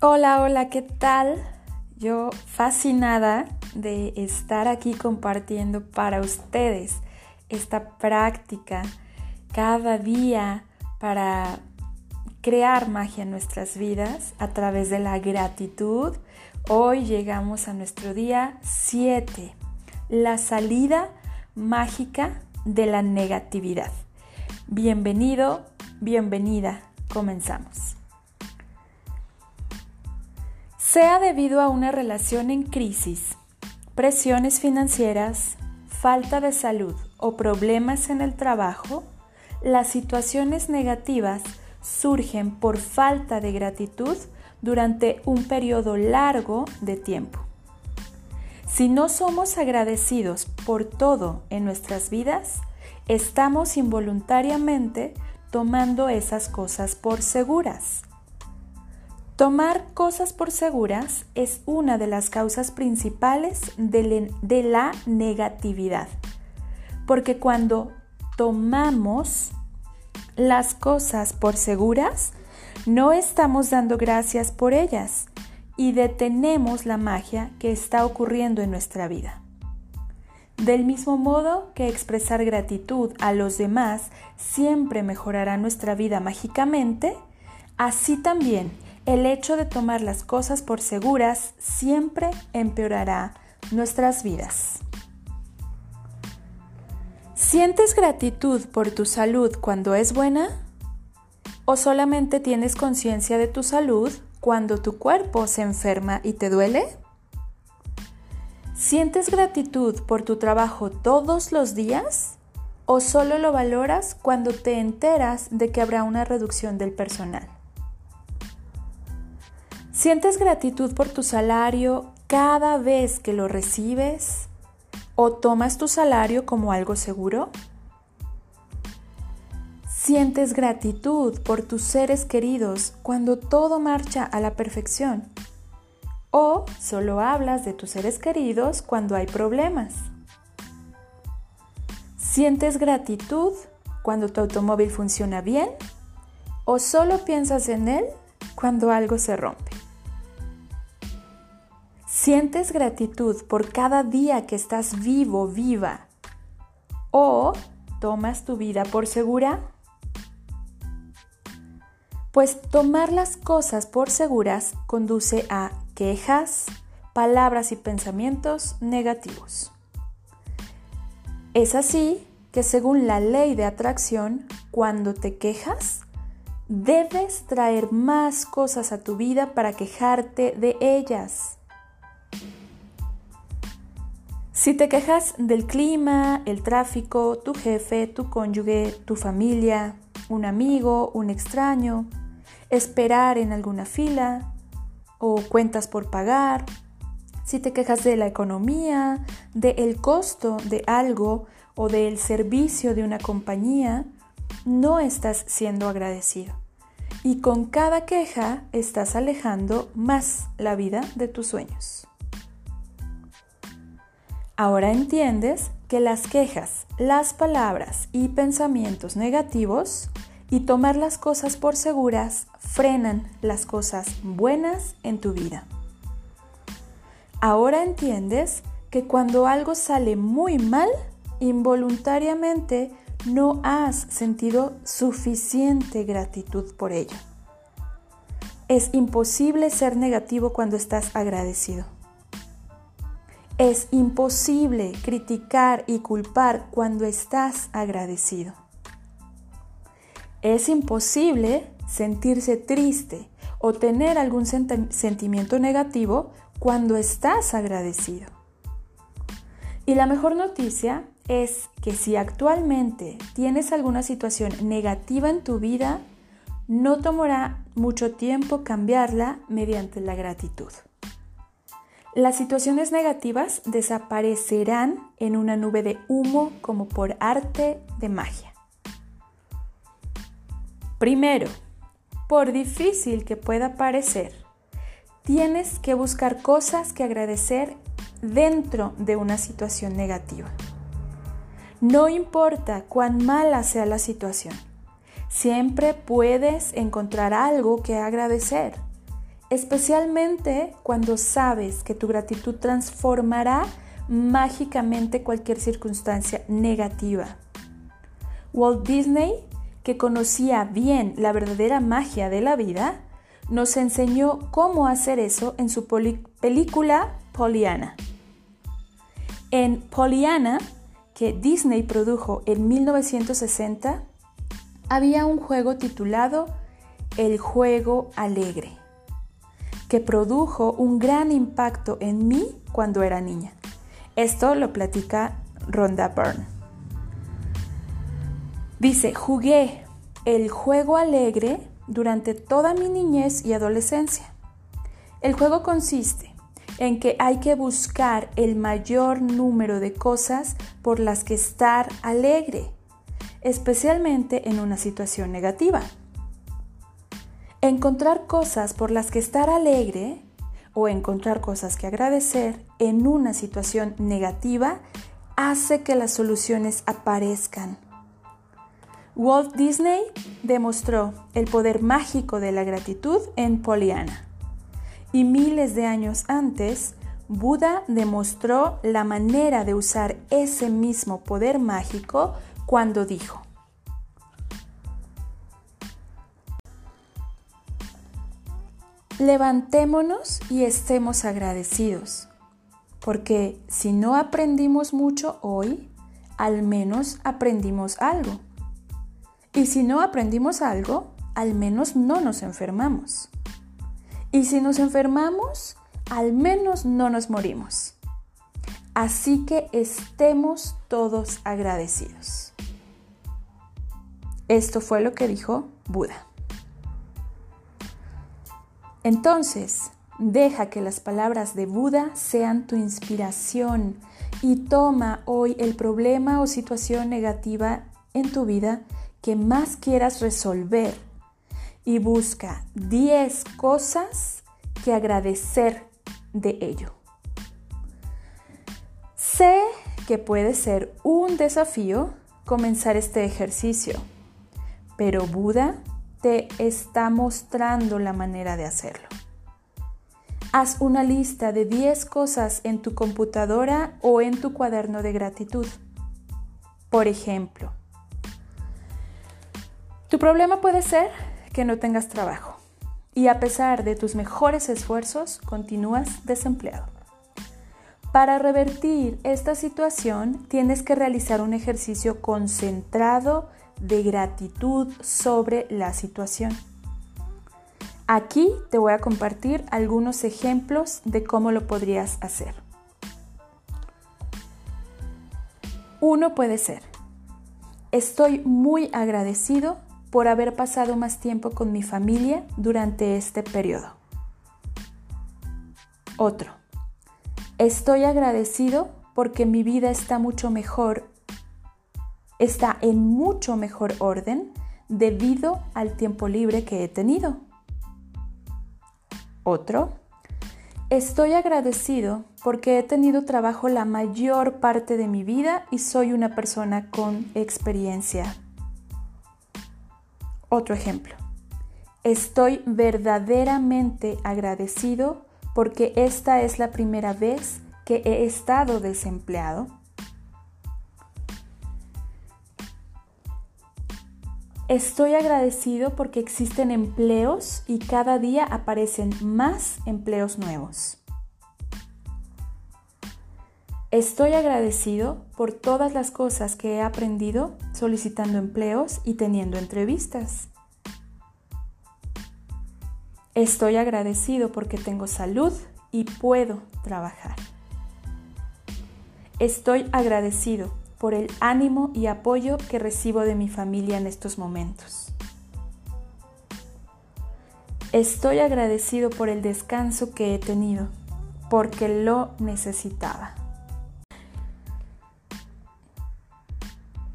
Hola, hola, ¿qué tal? Yo fascinada de estar aquí compartiendo para ustedes esta práctica cada día para crear magia en nuestras vidas a través de la gratitud. Hoy llegamos a nuestro día 7, la salida mágica de la negatividad. Bienvenido, bienvenida, comenzamos sea debido a una relación en crisis, presiones financieras, falta de salud o problemas en el trabajo, las situaciones negativas surgen por falta de gratitud durante un periodo largo de tiempo. Si no somos agradecidos por todo en nuestras vidas, estamos involuntariamente tomando esas cosas por seguras Tomar cosas por seguras es una de las causas principales de, la negatividad, porque cuando tomamos las cosas por seguras, no estamos dando gracias por ellas y detenemos la magia que está ocurriendo en nuestra vida. Del mismo modo que expresar gratitud a los demás siempre mejorará nuestra vida mágicamente, así también el hecho de tomar las cosas por seguras siempre empeorará nuestras vidas. ¿Sientes gratitud por tu salud cuando es buena? ¿O solamente tienes conciencia de tu salud cuando tu cuerpo se enferma y te duele? ¿Sientes gratitud por tu trabajo todos los días? ¿O solo lo valoras cuando te enteras de que habrá una reducción del personal? ¿Sientes gratitud por tu salario cada vez que lo recibes? ¿O tomas tu salario como algo seguro? ¿Sientes gratitud por tus seres queridos cuando todo marcha a la perfección? ¿O solo hablas de tus seres queridos cuando hay problemas? ¿Sientes gratitud cuando tu automóvil funciona bien? ¿O solo piensas en él cuando algo se rompe? ¿Sientes gratitud por cada día que estás vivo, viva? ¿O tomas tu vida por segura? Pues tomar las cosas por seguras conduce a quejas, palabras y pensamientos negativos. Es así que según la ley de atracción, cuando te quejas, debes traer más cosas a tu vida para quejarte de ellas. Si te quejas del clima, el tráfico, tu jefe, tu cónyuge, tu familia, un amigo, un extraño, esperar en alguna fila o cuentas por pagar, si te quejas de la economía, del costo de algo o del servicio de una compañía, no estás siendo agradecido. Y con cada queja estás alejando más la vida de tus sueños. Ahora entiendes que las quejas, las palabras y pensamientos negativos y tomar las cosas por seguras frenan las cosas buenas en tu vida. Ahora entiendes que cuando algo sale muy mal, involuntariamente no has sentido suficiente gratitud por ello. Es imposible ser negativo cuando estás agradecido. Es imposible criticar y culpar cuando estás agradecido. Es imposible sentirse triste o tener algún sentimiento negativo cuando estás agradecido. Y la mejor noticia es que si actualmente tienes alguna situación negativa en tu vida, no tomará mucho tiempo cambiarla mediante la gratitud. Las situaciones negativas desaparecerán en una nube de humo como por arte de magia. Primero, por difícil que pueda parecer, tienes que buscar cosas que agradecer dentro de una situación negativa. No importa cuán mala sea la situación, siempre puedes encontrar algo que agradecer especialmente cuando sabes que tu gratitud transformará mágicamente cualquier circunstancia negativa. Walt Disney, que conocía bien la verdadera magia de la vida, nos enseñó cómo hacer eso en su película Pollyanna. En Pollyanna, que Disney produjo en 1960, había un juego titulado El juego alegre, que produjo un gran impacto en mí cuando era niña. Esto lo platica Rhonda Byrne. Dice, jugué el juego alegre durante toda mi niñez y adolescencia. El juego consiste en que hay que buscar el mayor número de cosas por las que estar alegre, especialmente en una situación negativa. Encontrar cosas por las que estar alegre o encontrar cosas que agradecer en una situación negativa hace que las soluciones aparezcan. Walt Disney demostró el poder mágico de la gratitud en Pollyanna. Y miles de años antes, Buda demostró la manera de usar ese mismo poder mágico cuando dijo, levantémonos y estemos agradecidos, porque si no aprendimos mucho hoy, al menos aprendimos algo. Y si no aprendimos algo, al menos no nos enfermamos. Y si nos enfermamos, al menos no nos morimos. Así que estemos todos agradecidos. Esto fue lo que dijo Buda. Entonces, deja que las palabras de Buda sean tu inspiración y toma hoy el problema o situación negativa en tu vida que más quieras resolver y busca 10 cosas que agradecer de ello. Sé que puede ser un desafío comenzar este ejercicio, pero Buda te está mostrando la manera de hacerlo. Haz una lista de 10 cosas en tu computadora o en tu cuaderno de gratitud. Por ejemplo, tu problema puede ser que no tengas trabajo y a pesar de tus mejores esfuerzos continúas desempleado. Para revertir esta situación tienes que realizar un ejercicio concentrado de gratitud sobre la situación. Aquí te voy a compartir algunos ejemplos de cómo lo podrías hacer. Uno puede ser, estoy muy agradecido por haber pasado más tiempo con mi familia durante este periodo. Otro. Estoy agradecido porque mi vida está mucho mejor, está en mucho mejor orden debido al tiempo libre que he tenido. Otro. Estoy agradecido porque he tenido trabajo la mayor parte de mi vida y soy una persona con experiencia otro ejemplo. Estoy verdaderamente agradecido porque esta es la primera vez que he estado desempleado. Estoy agradecido porque existen empleos y cada día aparecen más empleos nuevos. Estoy agradecido por todas las cosas que he aprendido solicitando empleos y teniendo entrevistas. Estoy agradecido porque tengo salud y puedo trabajar. Estoy agradecido por el ánimo y apoyo que recibo de mi familia en estos momentos. Estoy agradecido por el descanso que he tenido, porque lo necesitaba.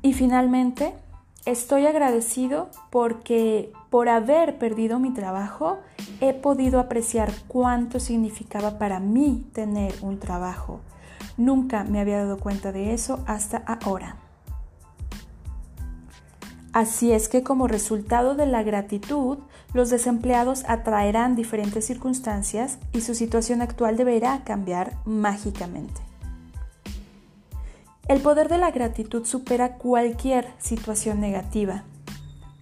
Y finalmente, estoy agradecido porque por haber perdido mi trabajo he podido apreciar cuánto significaba para mí tener un trabajo. Nunca me había dado cuenta de eso hasta ahora. Así es que como resultado de la gratitud, los desempleados atraerán diferentes circunstancias y su situación actual deberá cambiar mágicamente. El poder de la gratitud supera cualquier situación negativa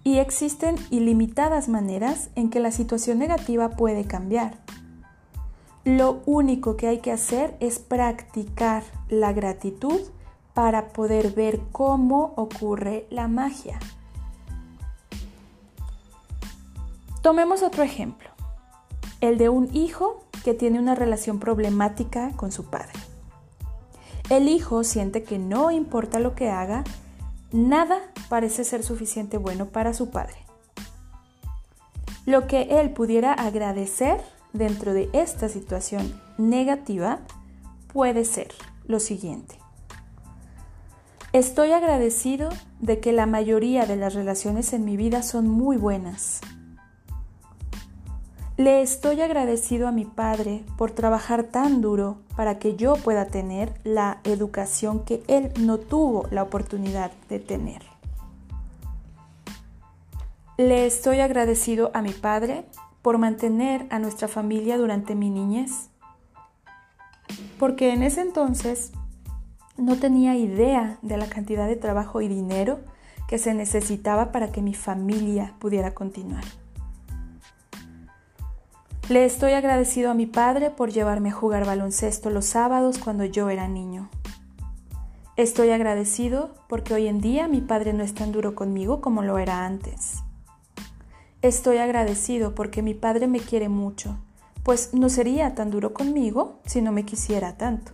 y existen ilimitadas maneras en que la situación negativa puede cambiar. Lo único que hay que hacer es practicar la gratitud para poder ver cómo ocurre la magia. Tomemos otro ejemplo, el de un hijo que tiene una relación problemática con su padre. El hijo siente que no importa lo que haga, nada parece ser suficiente bueno para su padre. Lo que él pudiera agradecer dentro de esta situación negativa puede ser lo siguiente. Estoy agradecido de que la mayoría de las relaciones en mi vida son muy buenas. Le estoy agradecido a mi padre por trabajar tan duro para que yo pueda tener la educación que él no tuvo la oportunidad de tener. Le estoy agradecido a mi padre por mantener a nuestra familia durante mi niñez, porque en ese entonces no tenía idea de la cantidad de trabajo y dinero que se necesitaba para que mi familia pudiera continuar. Le estoy agradecido a mi padre por llevarme a jugar baloncesto los sábados cuando yo era niño. Estoy agradecido porque hoy en día mi padre no es tan duro conmigo como lo era antes. Estoy agradecido porque mi padre me quiere mucho, pues no sería tan duro conmigo si no me quisiera tanto.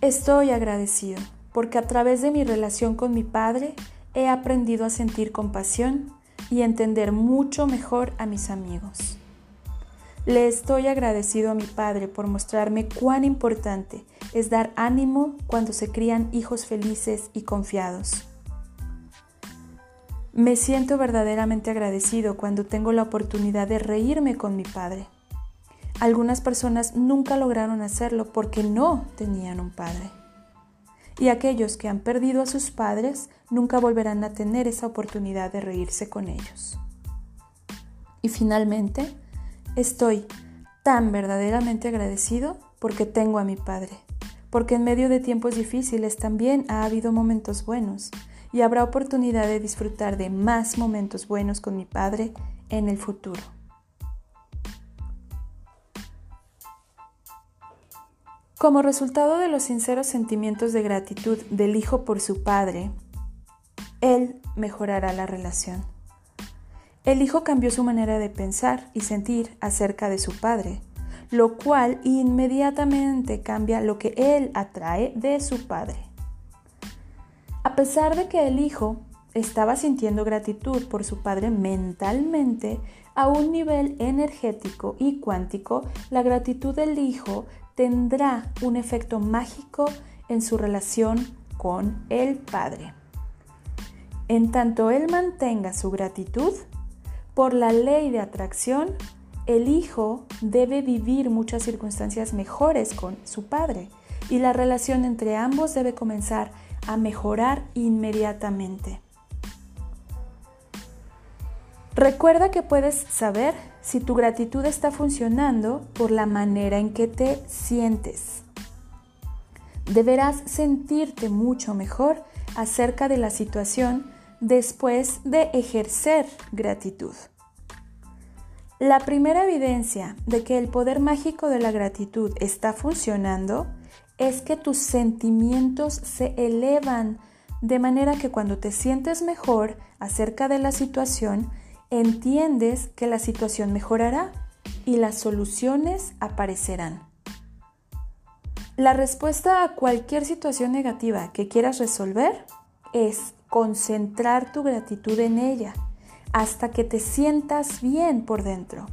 Estoy agradecido porque a través de mi relación con mi padre he aprendido a sentir compasión y entender mucho mejor a mis amigos. Le estoy agradecido a mi padre por mostrarme cuán importante es dar ánimo cuando se crían hijos felices y confiados. Me siento verdaderamente agradecido cuando tengo la oportunidad de reírme con mi padre. Algunas personas nunca lograron hacerlo porque no tenían un padre y aquellos que han perdido a sus padres nunca volverán a tener esa oportunidad de reírse con ellos. Y finalmente, estoy tan verdaderamente agradecido porque tengo a mi padre, porque en medio de tiempos difíciles también ha habido momentos buenos y habrá oportunidad de disfrutar de más momentos buenos con mi padre en el futuro. Como resultado de los sinceros sentimientos de gratitud del hijo por su padre, él mejorará la relación. El hijo cambió su manera de pensar y sentir acerca de su padre, lo cual inmediatamente cambia lo que él atrae de su padre. Pesar de que el hijo estaba sintiendo gratitud por su padre mentalmente, a un nivel energético y cuántico, la gratitud del hijo tendrá un efecto mágico en su relación con el Padre. En tanto él mantenga su gratitud, por la ley de atracción, el hijo debe vivir muchas circunstancias mejores con su padre y la relación entre ambos debe comenzar a mejorar inmediatamente. Recuerda que puedes saber si tu gratitud está funcionando por la manera en que te sientes. Deberás sentirte mucho mejor acerca de la situación después de ejercer gratitud. La primera evidencia de que el poder mágico de la gratitud está funcionando es que tus sentimientos se elevan de manera que cuando te sientes mejor acerca de la situación, entiendes que la situación mejorará y las soluciones aparecerán. La respuesta a cualquier situación negativa que quieras resolver es concentrar tu gratitud en ella hasta que te sientas bien por dentro.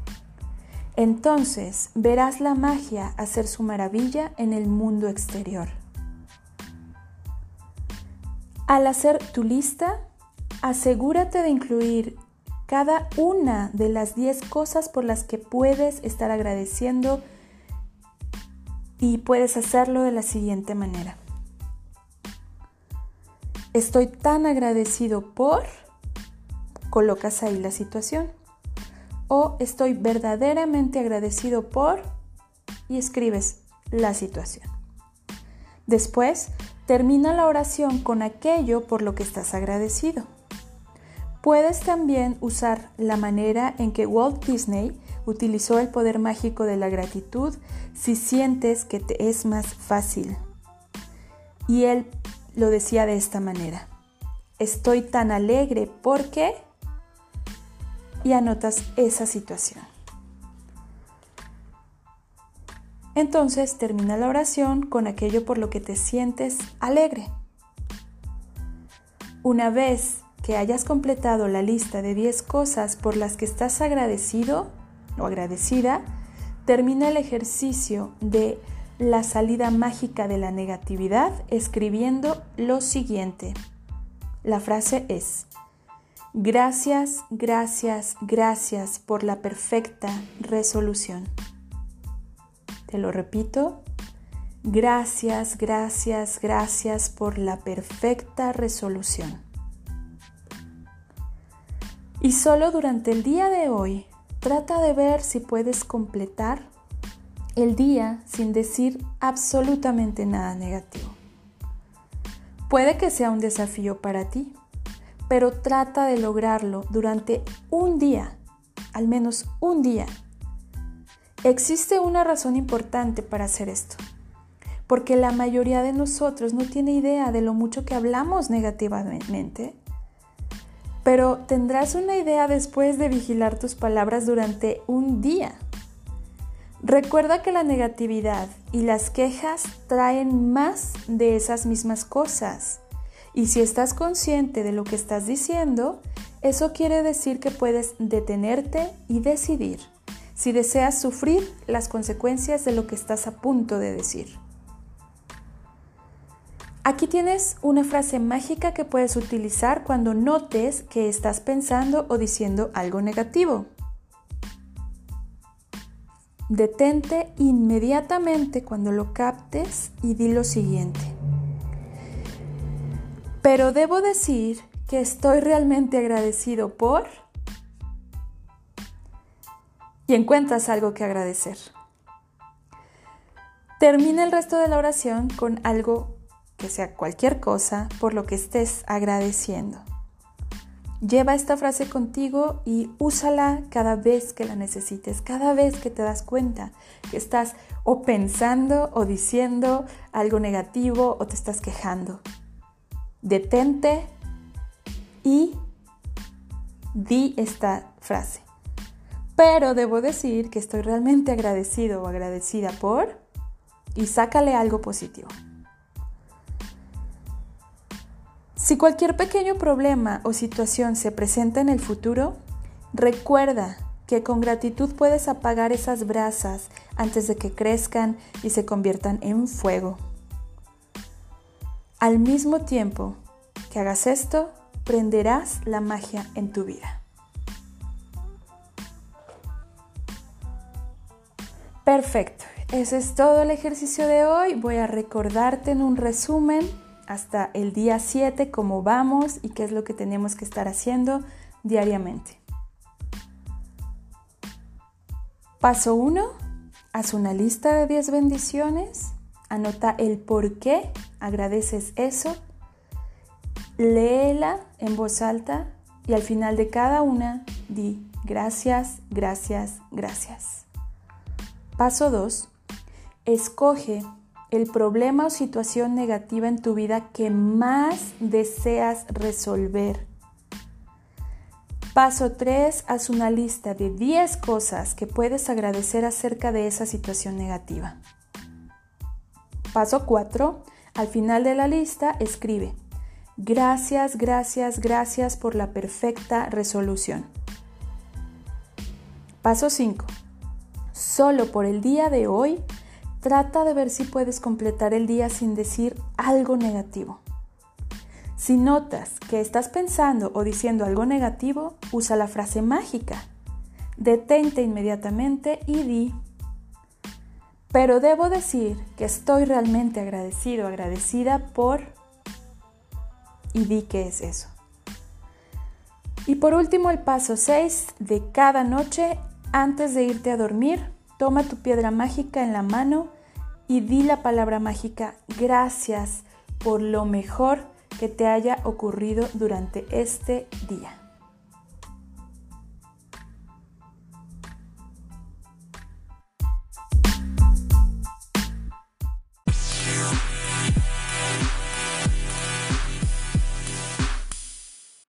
Entonces verás la magia hacer su maravilla en el mundo exterior. Al hacer tu lista, asegúrate de incluir cada una de las 10 cosas por las que puedes estar agradeciendo y puedes hacerlo de la siguiente manera. Estoy tan agradecido por colocas ahí la situación. O estoy verdaderamente agradecido por y escribes la situación. Después, termina la oración con aquello por lo que estás agradecido. Puedes también usar la manera en que Walt Disney utilizó el poder mágico de la gratitud si sientes que te es más fácil. Y él lo decía de esta manera. Estoy tan alegre porque... Y anotas esa situación. Entonces termina la oración con aquello por lo que te sientes alegre. Una vez que hayas completado la lista de 10 cosas por las que estás agradecido o agradecida, termina el ejercicio de la salida mágica de la negatividad escribiendo lo siguiente. La frase es, gracias, gracias, gracias por la perfecta resolución. Te lo repito. Gracias, gracias, gracias por la perfecta resolución. Y solo durante el día de hoy trata de ver si puedes completar el día sin decir absolutamente nada negativo. Puede que sea un desafío para ti, pero trata de lograrlo durante un día, al menos un día, Existe una razón importante para hacer esto, porque la mayoría de nosotros no tiene idea de lo mucho que hablamos negativamente, pero tendrás una idea después de vigilar tus palabras durante un día. Recuerda que la negatividad y las quejas traen más de esas mismas cosas. Y si estás consciente de lo que estás diciendo, eso quiere decir que puedes detenerte y decidir si deseas sufrir las consecuencias de lo que estás a punto de decir. Aquí tienes una frase mágica que puedes utilizar cuando notes que estás pensando o diciendo algo negativo. Detente inmediatamente cuando lo captes y di lo siguiente. Pero debo decir que estoy realmente agradecido por y encuentras algo que agradecer. Termina el resto de la oración con algo que sea cualquier cosa por lo que estés agradeciendo. Lleva esta frase contigo y úsala cada vez que la necesites, cada vez que te das cuenta que estás o pensando o diciendo algo negativo o te estás quejando. Detente y di esta frase. Pero debo decir que estoy realmente agradecido o agradecida por y sácale algo positivo. Si cualquier pequeño problema o situación se presenta en el futuro, recuerda que con gratitud puedes apagar esas brasas antes de que crezcan y se conviertan en fuego. Al mismo tiempo que hagas esto, prenderás la magia en tu vida. Perfecto, ese es todo el ejercicio de hoy. Voy a recordarte en un resumen hasta el día 7 cómo vamos y qué es lo que tenemos que estar haciendo diariamente. Paso 1. Haz una lista de 10 bendiciones. Anota el por qué agradeces eso. Léela en voz alta y al final de cada una di gracias, gracias, gracias. Paso 2. Escoge el problema o situación negativa en tu vida que más deseas resolver. Paso 3. Haz una lista de 10 cosas que puedes agradecer acerca de esa situación negativa. Paso 4. Al final de la lista, escribe. Gracias, gracias, gracias por la perfecta resolución. Paso 5 solo por el día de hoy, trata de ver si puedes completar el día sin decir algo negativo. Si notas que estás pensando o diciendo algo negativo, usa la frase mágica. Detente inmediatamente y di, pero debo decir que estoy realmente agradecido, agradecida por... y di qué es eso. Y por último, el paso 6 de cada noche, antes de irte a dormir, toma tu piedra mágica en la mano y di la palabra mágica gracias por lo mejor que te haya ocurrido durante este día.